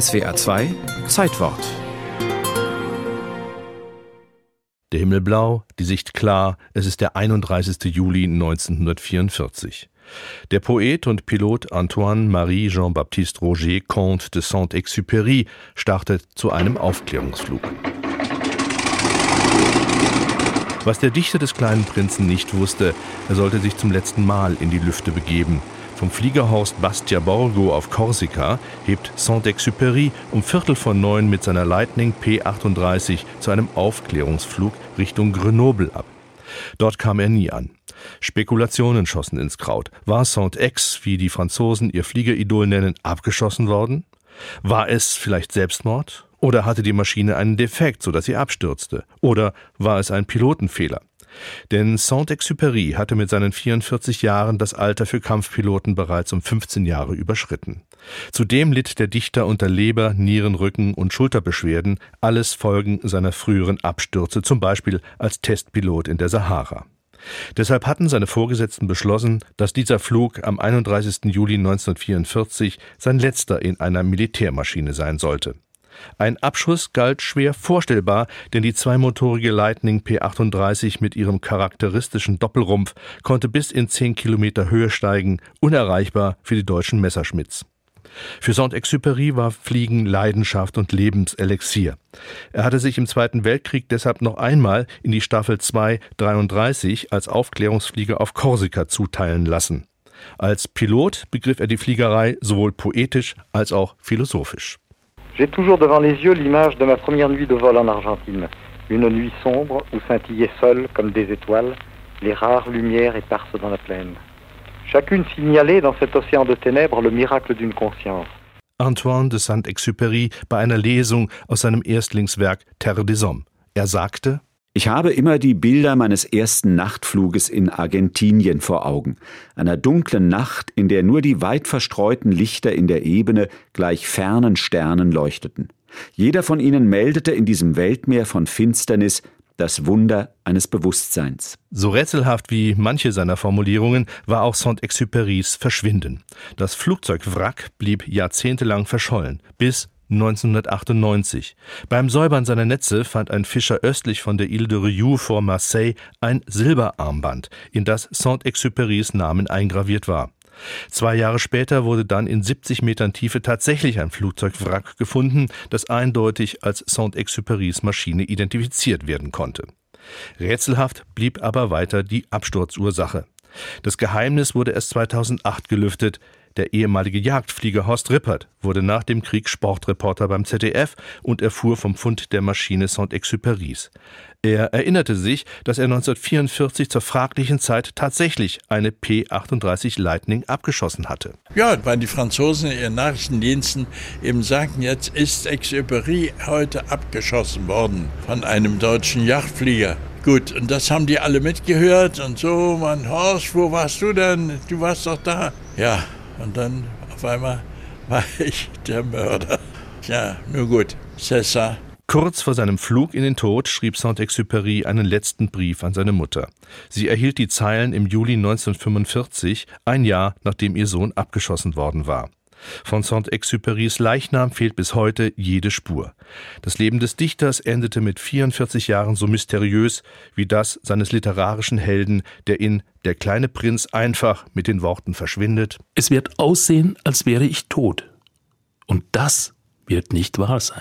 SWA 2 Zeitwort. Der Himmel blau, die Sicht klar, es ist der 31. Juli 1944. Der Poet und Pilot Antoine-Marie Jean-Baptiste Roger, Comte de Saint-Exupéry, startet zu einem Aufklärungsflug. Was der Dichter des kleinen Prinzen nicht wusste, er sollte sich zum letzten Mal in die Lüfte begeben. Vom Fliegerhorst Bastia Borgo auf Korsika hebt Saint-Exupéry um Viertel von neun mit seiner Lightning P-38 zu einem Aufklärungsflug Richtung Grenoble ab. Dort kam er nie an. Spekulationen schossen ins Kraut. War Saint-Ex, wie die Franzosen ihr Fliegeridol nennen, abgeschossen worden? War es vielleicht Selbstmord? Oder hatte die Maschine einen Defekt, sodass sie abstürzte? Oder war es ein Pilotenfehler? Denn Saint-Exupéry hatte mit seinen 44 Jahren das Alter für Kampfpiloten bereits um 15 Jahre überschritten. Zudem litt der Dichter unter Leber, Nieren, Rücken und Schulterbeschwerden, alles Folgen seiner früheren Abstürze, zum Beispiel als Testpilot in der Sahara. Deshalb hatten seine Vorgesetzten beschlossen, dass dieser Flug am 31. Juli 1944 sein letzter in einer Militärmaschine sein sollte. Ein Abschuss galt schwer vorstellbar, denn die zweimotorige Lightning P38 mit ihrem charakteristischen Doppelrumpf konnte bis in 10 Kilometer Höhe steigen, unerreichbar für die deutschen Messerschmitts. Für Saint-Exupéry war Fliegen Leidenschaft und Lebenselixier. Er hatte sich im Zweiten Weltkrieg deshalb noch einmal in die Staffel 2 33 als Aufklärungsflieger auf Korsika zuteilen lassen. Als Pilot begriff er die Fliegerei sowohl poetisch als auch philosophisch. J'ai toujours devant les yeux l'image de ma première nuit de vol en Argentine. Une nuit sombre où scintillaient seules, comme des étoiles, les rares lumières éparses dans la plaine. Chacune signalait dans cet océan de ténèbres le miracle d'une conscience. Antoine de Saint-Exupéry bei einer Lesung aus seinem Erstlingswerk Terre des Hommes. Er sagte, ich habe immer die Bilder meines ersten Nachtfluges in Argentinien vor Augen. Einer dunklen Nacht, in der nur die weit verstreuten Lichter in der Ebene gleich fernen Sternen leuchteten. Jeder von ihnen meldete in diesem Weltmeer von Finsternis das Wunder eines Bewusstseins. So rätselhaft wie manche seiner Formulierungen war auch Saint-Exupérys Verschwinden. Das Flugzeugwrack blieb jahrzehntelang verschollen, bis 1998. Beim Säubern seiner Netze fand ein Fischer östlich von der Ile de Rioux vor Marseille ein Silberarmband, in das Saint-Exupérys Namen eingraviert war. Zwei Jahre später wurde dann in 70 Metern Tiefe tatsächlich ein Flugzeugwrack gefunden, das eindeutig als Saint-Exupérys Maschine identifiziert werden konnte. Rätselhaft blieb aber weiter die Absturzursache. Das Geheimnis wurde erst 2008 gelüftet. Der ehemalige Jagdflieger Horst Rippert wurde nach dem Krieg Sportreporter beim ZDF und erfuhr vom Fund der Maschine Saint-Exupérys. Er erinnerte sich, dass er 1944 zur fraglichen Zeit tatsächlich eine P-38 Lightning abgeschossen hatte. Ja, weil die Franzosen in ihren Nachrichtendiensten eben sagten, jetzt ist Exupéry heute abgeschossen worden von einem deutschen Jagdflieger. Gut, und das haben die alle mitgehört und so, mein Horst, wo warst du denn? Du warst doch da. Ja, und dann auf einmal war ich der Mörder. Ja, nur gut. César. Kurz vor seinem Flug in den Tod schrieb Saint-Exupéry einen letzten Brief an seine Mutter. Sie erhielt die Zeilen im Juli 1945, ein Jahr nachdem ihr Sohn abgeschossen worden war. Von Saint-Exupérys Leichnam fehlt bis heute jede Spur. Das Leben des Dichters endete mit 44 Jahren so mysteriös wie das seines literarischen Helden, der in Der kleine Prinz einfach mit den Worten verschwindet. Es wird aussehen, als wäre ich tot. Und das wird nicht wahr sein.